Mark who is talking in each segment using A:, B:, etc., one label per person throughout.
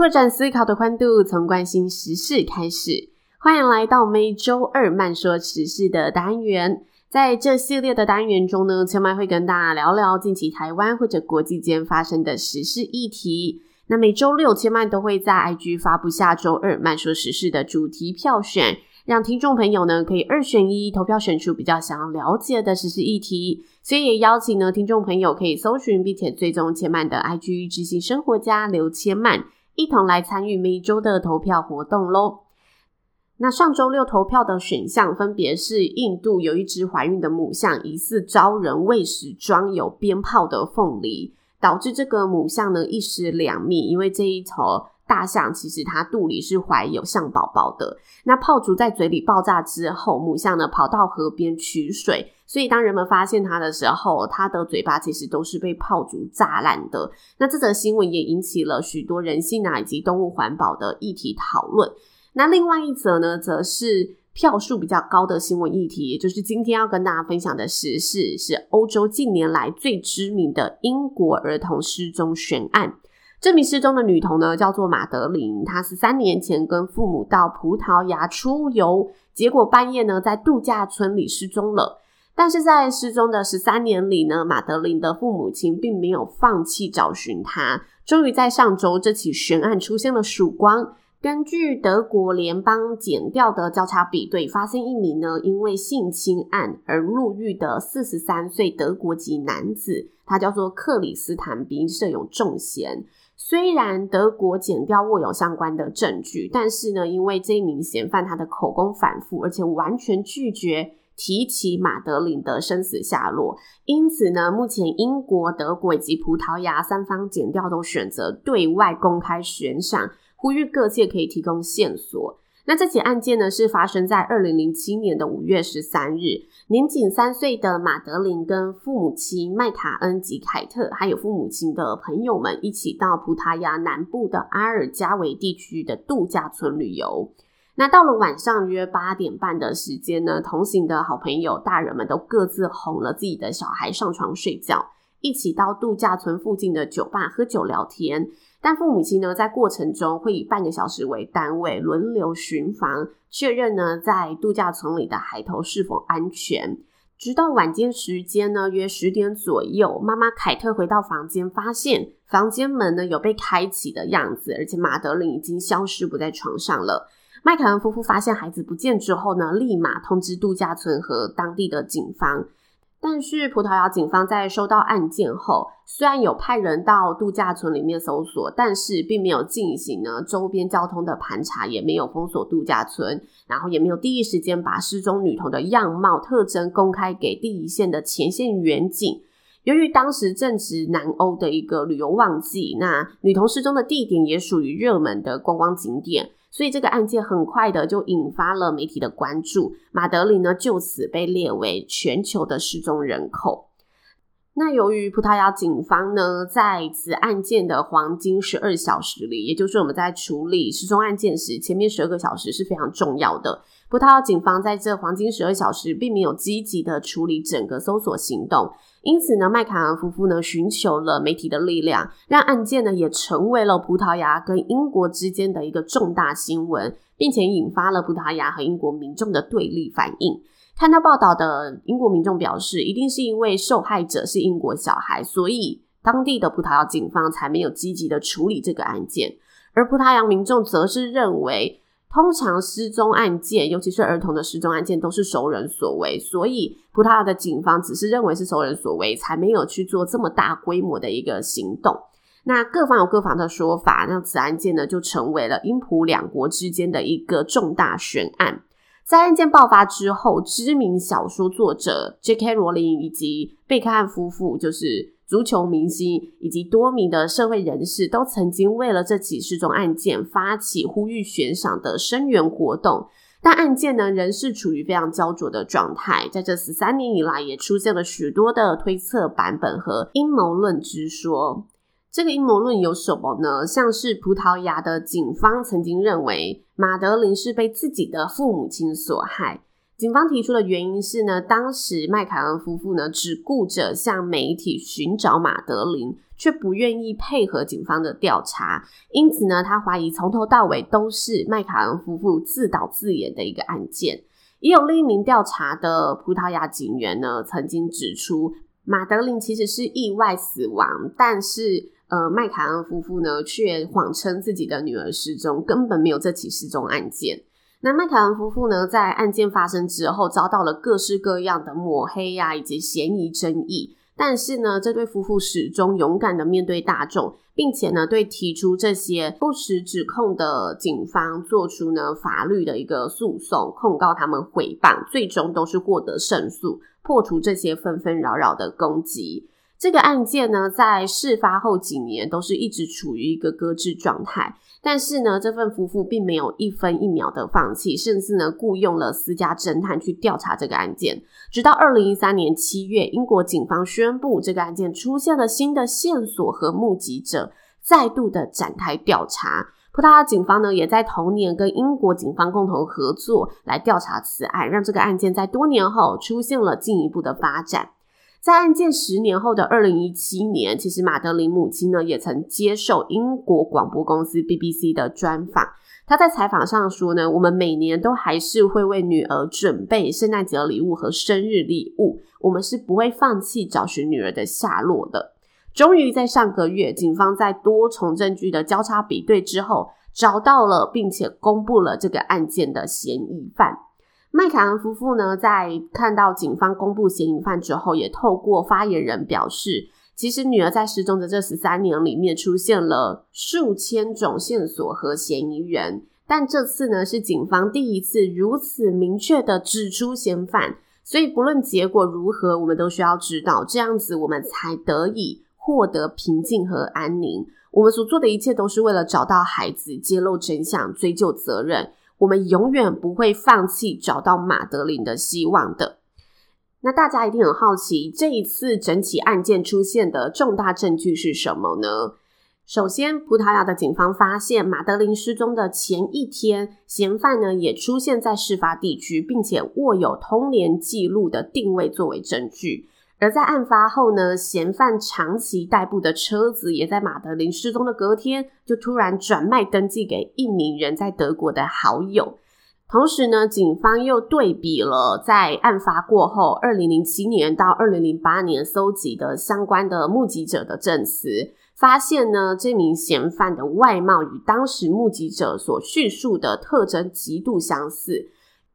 A: 拓展思考的宽度，从关心时事开始。欢迎来到每周二慢说时事的单元。在这系列的单元中呢，千嫚会跟大家聊聊近期台湾或者国际间发生的时事议题。那每周六，千嫚都会在 IG 发布下周二慢说时事的主题票选，让听众朋友呢可以二选一投票选出比较想要了解的时事议题。所以也邀请呢听众朋友可以搜寻并且追踪千嫚的 IG 知性生活家刘千嫚。一同来参与每周的投票活动喽。那上周六投票的选项分别是：印度有一只怀孕的母象疑似遭人喂食装有鞭炮的凤梨，导致这个母象呢一尸两命，因为这一头。大象其实它肚里是怀有象宝宝的。那炮竹在嘴里爆炸之后，母象呢跑到河边取水，所以当人们发现它的时候，它的嘴巴其实都是被炮竹炸烂的。那这则新闻也引起了许多人性啊以及动物环保的议题讨论。那另外一则呢，则是票数比较高的新闻议题，也就是今天要跟大家分享的时事，是欧洲近年来最知名的英国儿童失踪悬案。这名失踪的女童呢，叫做马德琳。她十三年前跟父母到葡萄牙出游，结果半夜呢，在度假村里失踪了。但是在失踪的十三年里呢，马德琳的父母亲并没有放弃找寻她。终于在上周，这起悬案出现了曙光。根据德国联邦检调的交叉比对，发现一名呢，因为性侵案而入狱的四十三岁德国籍男子，他叫做克里斯坦宾，设有重嫌。虽然德国检调握有相关的证据，但是呢，因为这一名嫌犯他的口供反复，而且完全拒绝提起马德琳的生死下落，因此呢，目前英国、德国以及葡萄牙三方检调都选择对外公开悬赏，呼吁各界可以提供线索。那这起案件呢，是发生在二零零七年的五月十三日。年仅三岁的马德琳跟父母亲麦卡恩及凯特，还有父母亲的朋友们一起到葡萄牙南部的阿尔加维地区的度假村旅游。那到了晚上约八点半的时间呢，同行的好朋友大人们都各自哄了自己的小孩上床睡觉，一起到度假村附近的酒吧喝酒聊天。但父母亲呢，在过程中会以半个小时为单位轮流巡房，确认呢在度假村里的孩童是否安全。直到晚间时间呢，约十点左右，妈妈凯特回到房间，发现房间门呢有被开启的样子，而且马德琳已经消失不在床上了。麦凯恩夫妇发现孩子不见之后呢，立马通知度假村和当地的警方。但是葡萄牙警方在收到案件后，虽然有派人到度假村里面搜索，但是并没有进行呢周边交通的盘查，也没有封锁度假村，然后也没有第一时间把失踪女童的样貌特征公开给第一线的前线员警。由于当时正值南欧的一个旅游旺季，那女童失踪的地点也属于热门的观光景点。所以这个案件很快的就引发了媒体的关注，马德里呢就此被列为全球的失踪人口。那由于葡萄牙警方呢在此案件的黄金十二小时里，也就是我们在处理失踪案件时，前面十二个小时是非常重要的。葡萄牙警方在这黄金十二小时并没有积极的处理整个搜索行动。因此呢，麦卡恩夫妇呢寻求了媒体的力量，让案件呢也成为了葡萄牙跟英国之间的一个重大新闻，并且引发了葡萄牙和英国民众的对立反应。看到报道的英国民众表示，一定是因为受害者是英国小孩，所以当地的葡萄牙警方才没有积极的处理这个案件，而葡萄牙民众则是认为。通常失踪案件，尤其是儿童的失踪案件，都是熟人所为，所以葡萄牙的警方只是认为是熟人所为，才没有去做这么大规模的一个行动。那各方有各方的说法，那此案件呢，就成为了英葡两国之间的一个重大悬案。在案件爆发之后，知名小说作者 J.K. 罗琳以及贝克汉夫妇，就是足球明星以及多名的社会人士，都曾经为了这起失踪案件发起呼吁悬赏的声援活动。但案件呢，仍是处于非常焦灼的状态。在这十三年以来，也出现了许多的推测版本和阴谋论之说。这个阴谋论有什么呢？像是葡萄牙的警方曾经认为马德琳是被自己的父母亲所害。警方提出的原因是呢，当时麦凯恩夫妇呢只顾着向媒体寻找马德琳，却不愿意配合警方的调查。因此呢，他怀疑从头到尾都是麦凯恩夫妇自导自演的一个案件。也有另一名调查的葡萄牙警员呢，曾经指出马德琳其实是意外死亡，但是。呃，麦凯恩夫妇呢，却谎称自己的女儿失踪，根本没有这起失踪案件。那麦凯恩夫妇呢，在案件发生之后，遭到了各式各样的抹黑呀、以及嫌疑争议。但是呢，这对夫妇始终勇敢的面对大众，并且呢，对提出这些不实指控的警方做出呢法律的一个诉讼，控告他们诽谤，最终都是获得胜诉，破除这些纷纷扰扰的攻击。这个案件呢，在事发后几年都是一直处于一个搁置状态。但是呢，这份夫妇并没有一分一秒的放弃，甚至呢，雇佣了私家侦探去调查这个案件。直到二零一三年七月，英国警方宣布这个案件出现了新的线索和目击者，再度的展开调查。葡萄牙警方呢，也在同年跟英国警方共同合作来调查此案，让这个案件在多年后出现了进一步的发展。在案件十年后的二零一七年，其实马德琳母亲呢也曾接受英国广播公司 BBC 的专访。她在采访上说呢：“我们每年都还是会为女儿准备圣诞节的礼物和生日礼物，我们是不会放弃找寻女儿的下落的。”终于在上个月，警方在多重证据的交叉比对之后，找到了并且公布了这个案件的嫌疑犯。麦凯恩夫妇呢，在看到警方公布嫌疑犯之后，也透过发言人表示，其实女儿在失踪的这十三年里面，出现了数千种线索和嫌疑人，但这次呢，是警方第一次如此明确的指出嫌犯，所以不论结果如何，我们都需要知道，这样子我们才得以获得平静和安宁。我们所做的一切都是为了找到孩子，揭露真相，追究责任。我们永远不会放弃找到马德琳的希望的。那大家一定很好奇，这一次整起案件出现的重大证据是什么呢？首先，葡萄牙的警方发现马德琳失踪的前一天，嫌犯呢也出现在事发地区，并且握有通联记录的定位作为证据。而在案发后呢，嫌犯长期代步的车子也在马德琳失踪的隔天就突然转卖登记给一名人在德国的好友。同时呢，警方又对比了在案发过后二零零七年到二零零八年搜集的相关的目击者的证词，发现呢，这名嫌犯的外貌与当时目击者所叙述的特征极度相似。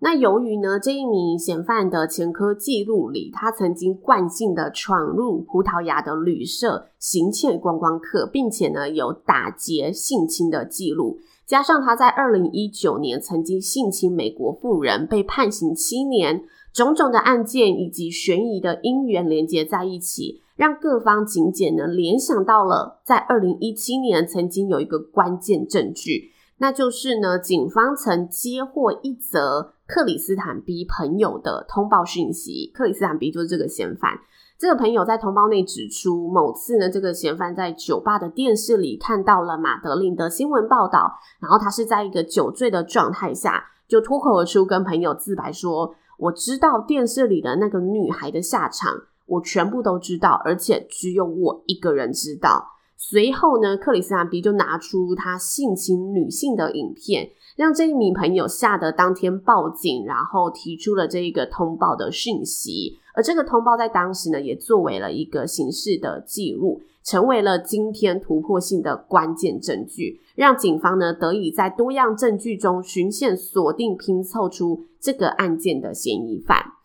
A: 那由于呢，这一名嫌犯的前科记录里，他曾经惯性的闯入葡萄牙的旅社行窃观光客，并且呢有打劫性侵的记录，加上他在二零一九年曾经性侵美国妇人，被判刑七年，种种的案件以及悬疑的因缘连接在一起，让各方警检呢联想到了在二零一七年曾经有一个关键证据。那就是呢，警方曾接获一则克里斯坦 B 朋友的通报讯息。克里斯坦 B 就是这个嫌犯。这个朋友在通报内指出，某次呢，这个嫌犯在酒吧的电视里看到了马德琳的新闻报道，然后他是在一个酒醉的状态下，就脱口而出跟朋友自白说：“我知道电视里的那个女孩的下场，我全部都知道，而且只有我一个人知道。”随后呢，克里斯坦 B 就拿出他性侵女性的影片，让这一名朋友吓得当天报警，然后提出了这一个通报的讯息。而这个通报在当时呢，也作为了一个刑事的记录，成为了今天突破性的关键证据，让警方呢得以在多样证据中循线锁定，拼凑出这个案件的嫌疑犯。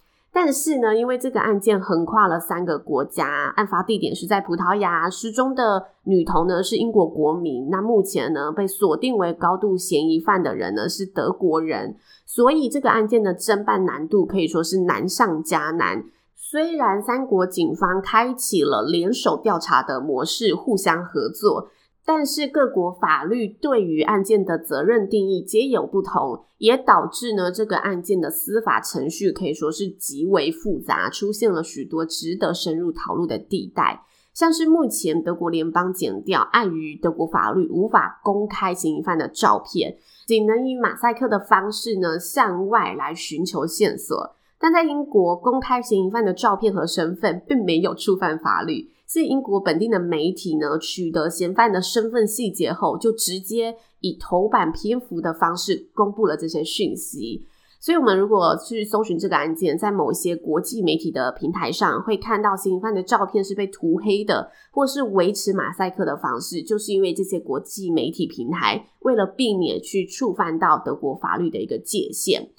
A: 但是呢，因为这个案件横跨了三个国家，案发地点是在葡萄牙，失踪的女童呢是英国国民，那目前呢被锁定为高度嫌疑犯的人呢是德国人，所以这个案件的侦办难度可以说是难上加难。虽然三国警方开启了联手调查的模式，互相合作。但是各国法律对于案件的责任定义皆有不同，也导致呢这个案件的司法程序可以说是极为复杂，出现了许多值得深入讨论的地带。像是目前德国联邦检调碍于德国法律无法公开嫌疑犯的照片，仅能以马赛克的方式呢向外来寻求线索。但在英国，公开嫌疑犯的照片和身份并没有触犯法律。是英国本地的媒体呢，取得嫌犯的身份细节后，就直接以头版篇幅的方式公布了这些讯息。所以，我们如果去搜寻这个案件，在某些国际媒体的平台上，会看到嫌疑犯的照片是被涂黑的，或是维持马赛克的方式，就是因为这些国际媒体平台为了避免去触犯到德国法律的一个界限。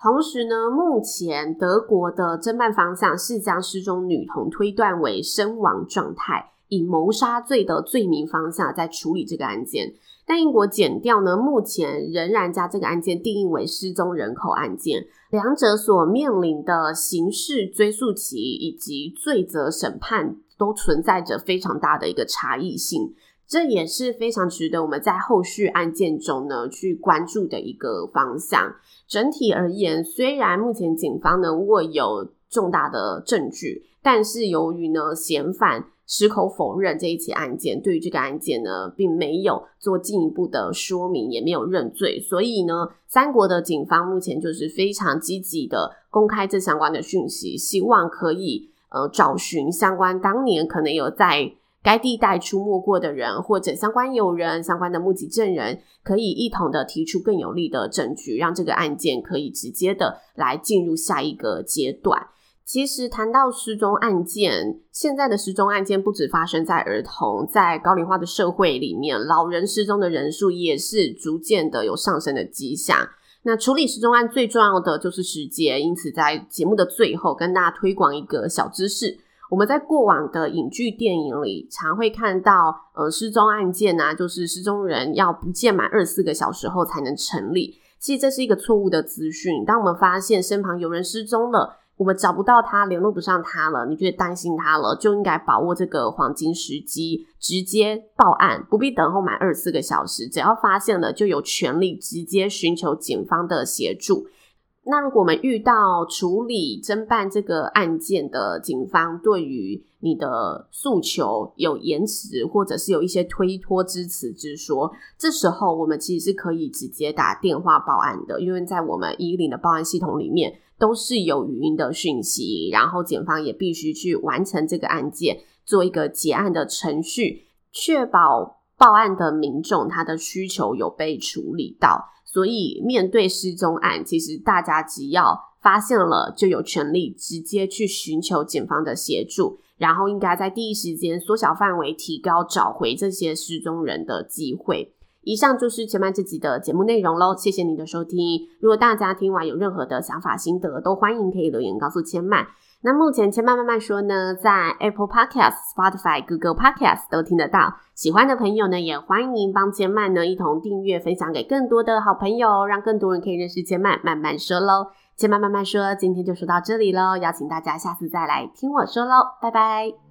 A: 同时呢，目前德国的侦办方向是将失踪女童推断为身亡状态，以谋杀罪的罪名方向在处理这个案件。但英国检调呢，目前仍然将这个案件定义为失踪人口案件，两者所面临的刑事追诉期以及罪责审判都存在着非常大的一个差异性。这也是非常值得我们在后续案件中呢去关注的一个方向。整体而言，虽然目前警方呢握有重大的证据，但是由于呢嫌犯矢口否认这一起案件，对于这个案件呢并没有做进一步的说明，也没有认罪，所以呢三国的警方目前就是非常积极的公开这相关的讯息，希望可以呃找寻相关当年可能有在。该地带出没过的人，或者相关友人、相关的目击证人，可以一同的提出更有力的证据，让这个案件可以直接的来进入下一个阶段。其实谈到失踪案件，现在的失踪案件不止发生在儿童，在高龄化的社会里面，老人失踪的人数也是逐渐的有上升的迹象。那处理失踪案最重要的就是时间，因此在节目的最后跟大家推广一个小知识。我们在过往的影剧电影里，常会看到，呃，失踪案件啊，就是失踪人要不见满二十四个小时后才能成立。其实这是一个错误的资讯。当我们发现身旁有人失踪了，我们找不到他，联络不上他了，你觉得担心他了，就应该把握这个黄金时机，直接报案，不必等候满二十四个小时。只要发现了，就有权利直接寻求警方的协助。那如果我们遇到处理侦办这个案件的警方，对于你的诉求有延迟，或者是有一些推脱之词之说，这时候我们其实是可以直接打电话报案的，因为在我们一一零的报案系统里面都是有语音的讯息，然后警方也必须去完成这个案件，做一个结案的程序，确保报案的民众他的需求有被处理到。所以，面对失踪案，其实大家只要发现了，就有权利直接去寻求警方的协助，然后应该在第一时间缩小范围，提高找回这些失踪人的机会。以上就是千曼这集的节目内容喽，谢谢你的收听。如果大家听完有任何的想法心得，都欢迎可以留言告诉千曼。那目前千曼慢慢说呢，在 Apple Podcast、Spotify、Google Podcast 都听得到。喜欢的朋友呢，也欢迎帮千曼呢一同订阅，分享给更多的好朋友，让更多人可以认识千曼慢慢说喽。千曼慢慢说，今天就说到这里喽，邀请大家下次再来听我说喽，拜拜。